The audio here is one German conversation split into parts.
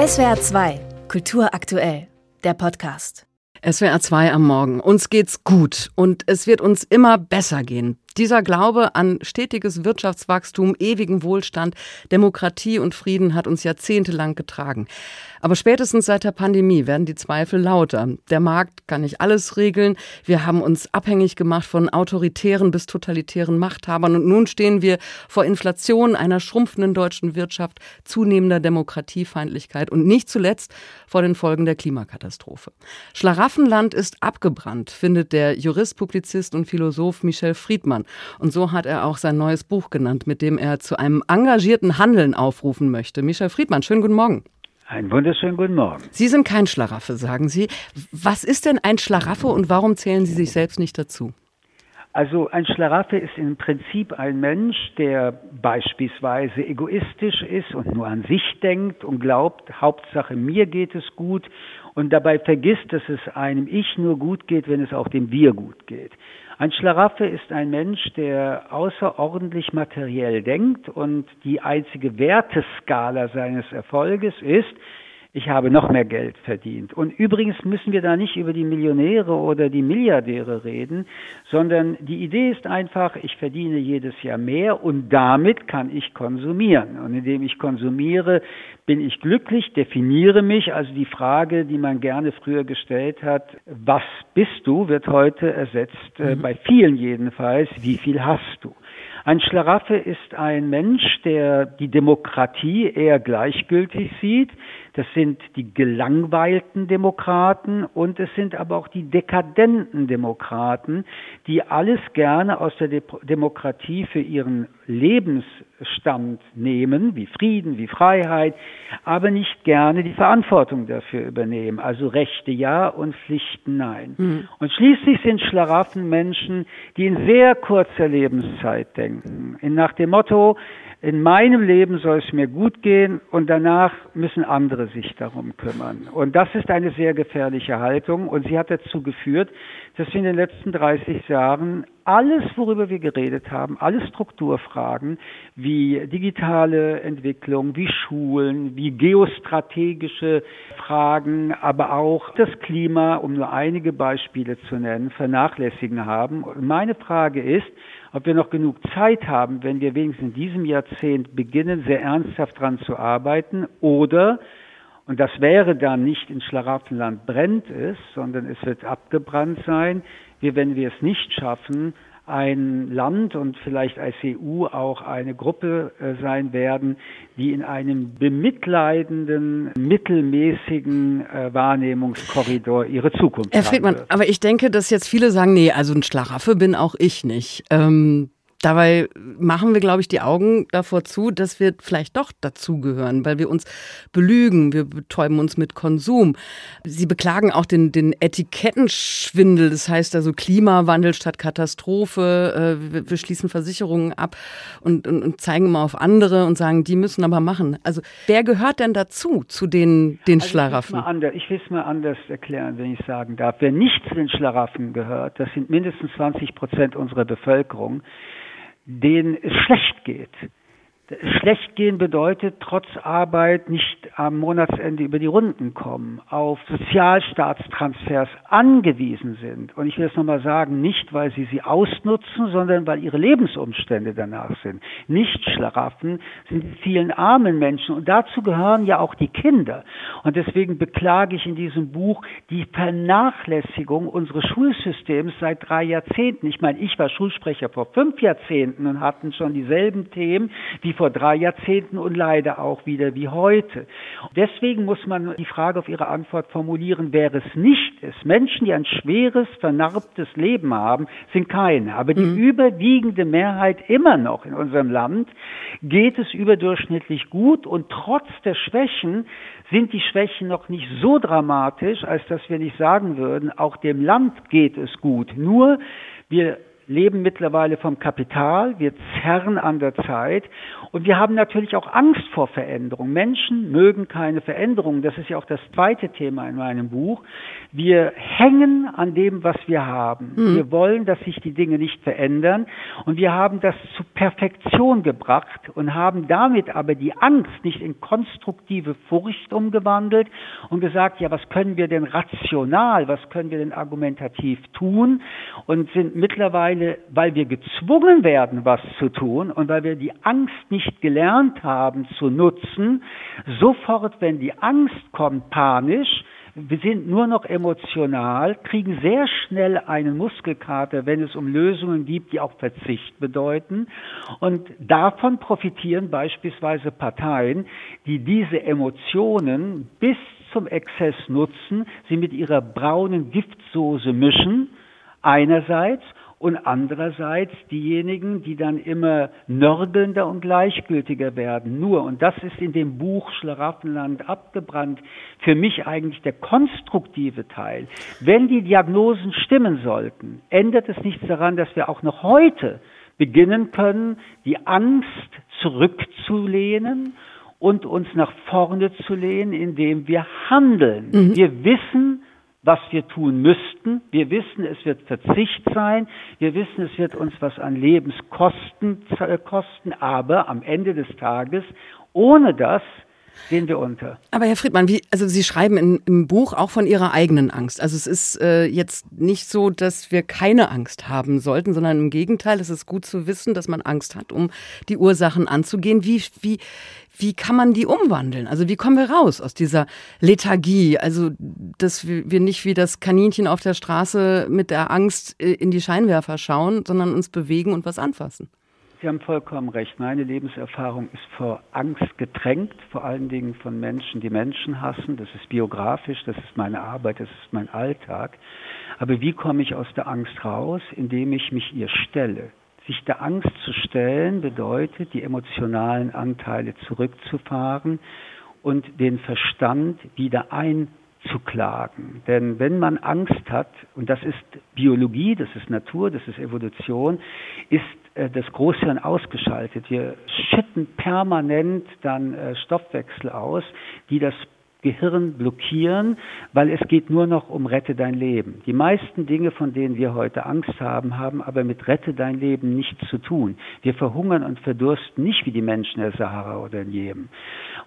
SWR 2, Kultur aktuell, der Podcast. SWR 2 am Morgen. Uns geht's gut und es wird uns immer besser gehen. Dieser Glaube an stetiges Wirtschaftswachstum, ewigen Wohlstand, Demokratie und Frieden hat uns jahrzehntelang getragen. Aber spätestens seit der Pandemie werden die Zweifel lauter. Der Markt kann nicht alles regeln. Wir haben uns abhängig gemacht von autoritären bis totalitären Machthabern. Und nun stehen wir vor Inflation, einer schrumpfenden deutschen Wirtschaft, zunehmender Demokratiefeindlichkeit und nicht zuletzt vor den Folgen der Klimakatastrophe. Schlaraffenland ist abgebrannt, findet der Jurist, Publizist und Philosoph Michel Friedmann. Und so hat er auch sein neues Buch genannt, mit dem er zu einem engagierten Handeln aufrufen möchte. Michel Friedmann, schönen guten Morgen. Einen wunderschönen guten Morgen. Sie sind kein Schlaraffel, sagen Sie. Was ist denn ein Schlaraffel und warum zählen Sie sich selbst nicht dazu? Also ein Schlaraffel ist im Prinzip ein Mensch, der beispielsweise egoistisch ist und nur an sich denkt und glaubt, Hauptsache mir geht es gut und dabei vergisst, dass es einem Ich nur gut geht, wenn es auch dem Wir gut geht. Ein Schlaraffel ist ein Mensch, der außerordentlich materiell denkt und die einzige Werteskala seines Erfolges ist, ich habe noch mehr Geld verdient. Und übrigens müssen wir da nicht über die Millionäre oder die Milliardäre reden, sondern die Idee ist einfach, ich verdiene jedes Jahr mehr und damit kann ich konsumieren. Und indem ich konsumiere, bin ich glücklich, definiere mich. Also die Frage, die man gerne früher gestellt hat, was bist du, wird heute ersetzt, äh, mhm. bei vielen jedenfalls, wie viel hast du? Ein Schlaraffel ist ein Mensch, der die Demokratie eher gleichgültig sieht. Das sind die gelangweilten Demokraten und es sind aber auch die dekadenten Demokraten, die alles gerne aus der De Demokratie für ihren Lebensstand nehmen, wie Frieden, wie Freiheit, aber nicht gerne die Verantwortung dafür übernehmen. Also Rechte ja und Pflichten nein. Mhm. Und schließlich sind Schlaraffen Menschen, die in sehr kurzer Lebenszeit denken. Nach dem Motto, in meinem Leben soll es mir gut gehen und danach müssen andere sich darum kümmern. Und das ist eine sehr gefährliche Haltung und sie hat dazu geführt, dass wir in den letzten 30 Jahren alles, worüber wir geredet haben, alle Strukturfragen wie digitale Entwicklung, wie Schulen, wie geostrategische Fragen, aber auch das Klima, um nur einige Beispiele zu nennen, vernachlässigen haben. Und meine Frage ist, ob wir noch genug Zeit haben, wenn wir wenigstens in diesem Jahrzehnt beginnen, sehr ernsthaft daran zu arbeiten, oder und das wäre dann nicht in Schlaraffenland brennt es, sondern es wird abgebrannt sein, wie wenn wir es nicht schaffen, ein Land und vielleicht als EU auch eine Gruppe äh, sein werden, die in einem bemitleidenden, mittelmäßigen äh, Wahrnehmungskorridor ihre Zukunft Herr Friedmann, aber ich denke, dass jetzt viele sagen, nee, also ein Schlaraffel bin auch ich nicht. Ähm Dabei machen wir, glaube ich, die Augen davor zu, dass wir vielleicht doch dazugehören, weil wir uns belügen, wir betäuben uns mit Konsum. Sie beklagen auch den, den Etikettenschwindel, das heißt also Klimawandel statt Katastrophe. Äh, wir, wir schließen Versicherungen ab und, und, und, zeigen immer auf andere und sagen, die müssen aber machen. Also wer gehört denn dazu, zu den, den also Schlaraffen? Ich will es mal anders erklären, wenn ich sagen darf. Wer nicht zu den Schlaraffen gehört, das sind mindestens 20 Prozent unserer Bevölkerung, denen es schlecht geht. Schlecht gehen bedeutet, trotz Arbeit nicht am Monatsende über die Runden kommen, auf Sozialstaatstransfers angewiesen sind. Und ich will es nochmal sagen, nicht weil sie sie ausnutzen, sondern weil ihre Lebensumstände danach sind. Nicht Schlaraffen sind die vielen armen Menschen. Und dazu gehören ja auch die Kinder. Und deswegen beklage ich in diesem Buch die Vernachlässigung unseres Schulsystems seit drei Jahrzehnten. Ich meine, ich war Schulsprecher vor fünf Jahrzehnten und hatten schon dieselben Themen wie vor drei Jahrzehnten und leider auch wieder wie heute. Deswegen muss man die Frage auf Ihre Antwort formulieren, wer es nicht ist. Menschen, die ein schweres, vernarbtes Leben haben, sind keine. Aber die mhm. überwiegende Mehrheit immer noch in unserem Land geht es überdurchschnittlich gut und trotz der Schwächen sind die Schwächen noch nicht so dramatisch, als dass wir nicht sagen würden, auch dem Land geht es gut. Nur wir leben mittlerweile vom Kapital, wir zerren an der Zeit und wir haben natürlich auch Angst vor Veränderung. Menschen mögen keine Veränderung. Das ist ja auch das zweite Thema in meinem Buch. Wir hängen an dem, was wir haben. Mhm. Wir wollen, dass sich die Dinge nicht verändern und wir haben das zu Perfektion gebracht und haben damit aber die Angst nicht in konstruktive Furcht umgewandelt und gesagt, ja, was können wir denn rational, was können wir denn argumentativ tun und sind mittlerweile, weil wir gezwungen werden, was zu tun und weil wir die Angst nicht gelernt haben zu nutzen, sofort, wenn die Angst kommt, panisch, wir sind nur noch emotional, kriegen sehr schnell einen Muskelkater, wenn es um Lösungen gibt, die auch Verzicht bedeuten. Und davon profitieren beispielsweise Parteien, die diese Emotionen bis zum Exzess nutzen, sie mit ihrer braunen Giftsoße mischen, einerseits, und andererseits diejenigen, die dann immer nörgelnder und gleichgültiger werden. Nur, und das ist in dem Buch Schlaraffenland abgebrannt, für mich eigentlich der konstruktive Teil. Wenn die Diagnosen stimmen sollten, ändert es nichts daran, dass wir auch noch heute beginnen können, die Angst zurückzulehnen und uns nach vorne zu lehnen, indem wir handeln. Mhm. Wir wissen, was wir tun müssten. Wir wissen, es wird Verzicht sein. Wir wissen, es wird uns was an Lebenskosten äh, kosten. Aber am Ende des Tages, ohne das, gehen wir unter. Aber Herr Friedmann, wie, also Sie schreiben in, im Buch auch von Ihrer eigenen Angst. Also es ist äh, jetzt nicht so, dass wir keine Angst haben sollten, sondern im Gegenteil, es ist gut zu wissen, dass man Angst hat, um die Ursachen anzugehen. Wie, wie, wie kann man die umwandeln? Also wie kommen wir raus aus dieser Lethargie? Also, dass wir nicht wie das Kaninchen auf der Straße mit der Angst äh, in die Scheinwerfer schauen, sondern uns bewegen und was anfassen. Sie haben vollkommen recht. Meine Lebenserfahrung ist vor Angst getränkt, vor allen Dingen von Menschen, die Menschen hassen. Das ist biografisch, das ist meine Arbeit, das ist mein Alltag. Aber wie komme ich aus der Angst raus? Indem ich mich ihr stelle. Sich der Angst zu stellen bedeutet, die emotionalen Anteile zurückzufahren und den Verstand wieder einzuklagen. Denn wenn man Angst hat, und das ist Biologie, das ist Natur, das ist Evolution, ist äh, das Großhirn ausgeschaltet. Wir schütten permanent dann äh, Stoffwechsel aus, die das Gehirn blockieren, weil es geht nur noch um Rette dein Leben. Die meisten Dinge, von denen wir heute Angst haben, haben aber mit Rette dein Leben nichts zu tun. Wir verhungern und verdursten nicht wie die Menschen der Sahara oder in Jemen.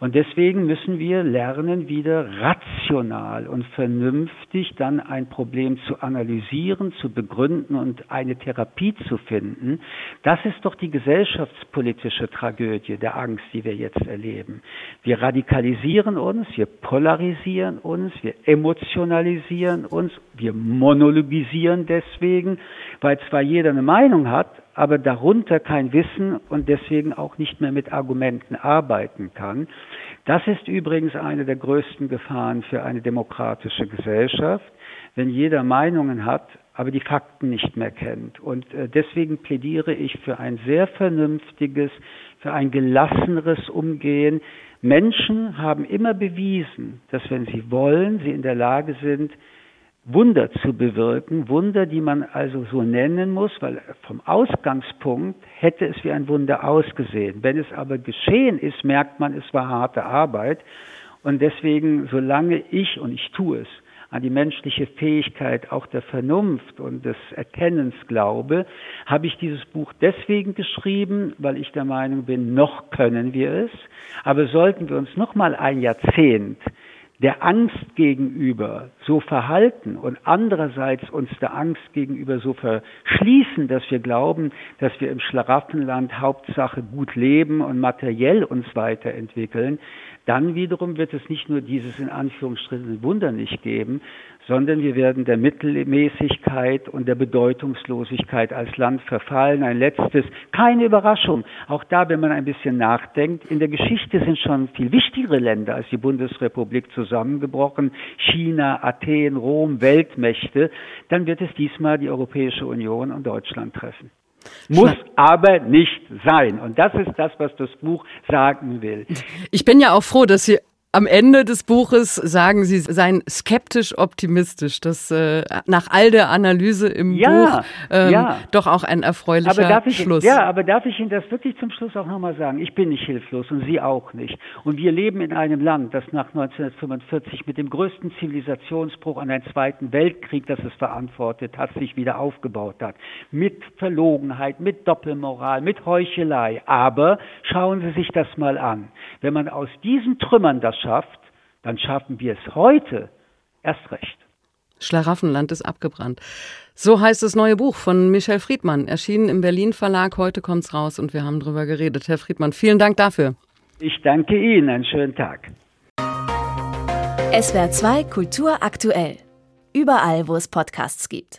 Und deswegen müssen wir lernen, wieder rational und vernünftig dann ein Problem zu analysieren, zu begründen und eine Therapie zu finden. Das ist doch die gesellschaftspolitische Tragödie der Angst, die wir jetzt erleben. Wir radikalisieren uns, wir polarisieren uns, wir emotionalisieren uns, wir monologisieren deswegen, weil zwar jeder eine Meinung hat, aber darunter kein Wissen und deswegen auch nicht mehr mit Argumenten arbeiten kann. Das ist übrigens eine der größten Gefahren für eine demokratische Gesellschaft, wenn jeder Meinungen hat, aber die Fakten nicht mehr kennt. Und äh, deswegen plädiere ich für ein sehr vernünftiges, für ein gelasseneres Umgehen Menschen haben immer bewiesen, dass wenn sie wollen, sie in der Lage sind, Wunder zu bewirken, Wunder, die man also so nennen muss, weil vom Ausgangspunkt hätte es wie ein Wunder ausgesehen. Wenn es aber geschehen ist, merkt man, es war harte Arbeit. Und deswegen, solange ich, und ich tue es, an die menschliche Fähigkeit auch der Vernunft und des Erkennens glaube, habe ich dieses Buch deswegen geschrieben, weil ich der Meinung bin, noch können wir es, aber sollten wir uns noch mal ein Jahrzehnt der Angst gegenüber so verhalten und andererseits uns der Angst gegenüber so verschließen, dass wir glauben, dass wir im Schlaraffenland Hauptsache gut leben und materiell uns weiterentwickeln, dann wiederum wird es nicht nur dieses in Anführungsstrichen Wunder nicht geben, sondern wir werden der Mittelmäßigkeit und der Bedeutungslosigkeit als Land verfallen. Ein letztes, keine Überraschung. Auch da, wenn man ein bisschen nachdenkt, in der Geschichte sind schon viel wichtigere Länder als die Bundesrepublik zusammengebrochen. China, Athen, Rom, Weltmächte. Dann wird es diesmal die Europäische Union und Deutschland treffen. Muss aber nicht sein. Und das ist das, was das Buch sagen will. Ich bin ja auch froh, dass Sie Am Ende des Buches sagen Sie, seien skeptisch optimistisch. Das äh, nach all der Analyse im ja, Buch ähm, ja. doch auch ein erfreulicher ich, Schluss. Ja, aber darf ich Ihnen das wirklich zum Schluss auch nochmal sagen? Ich bin nicht hilflos und Sie auch nicht. Und wir leben in einem Land, das nach 1945 mit dem größten Zivilisationsbruch an einen Zweiten Weltkrieg, das es verantwortet hat, sich wieder aufgebaut hat. Mit Verlogenheit, mit Doppelmoral, mit Heuchelei. Aber schauen Sie sich das mal an. Wenn man aus diesen Trümmern das schafft, dann schaffen wir es heute erst recht. Schlaraffenland ist abgebrannt. So heißt das neue Buch von Michel Friedmann, erschienen im Berlin Verlag. Heute kommt es raus und wir haben darüber geredet. Herr Friedmann, vielen Dank dafür. Ich danke Ihnen. Einen schönen Tag. SWR 2 Kultur aktuell. Überall, wo es Podcasts gibt.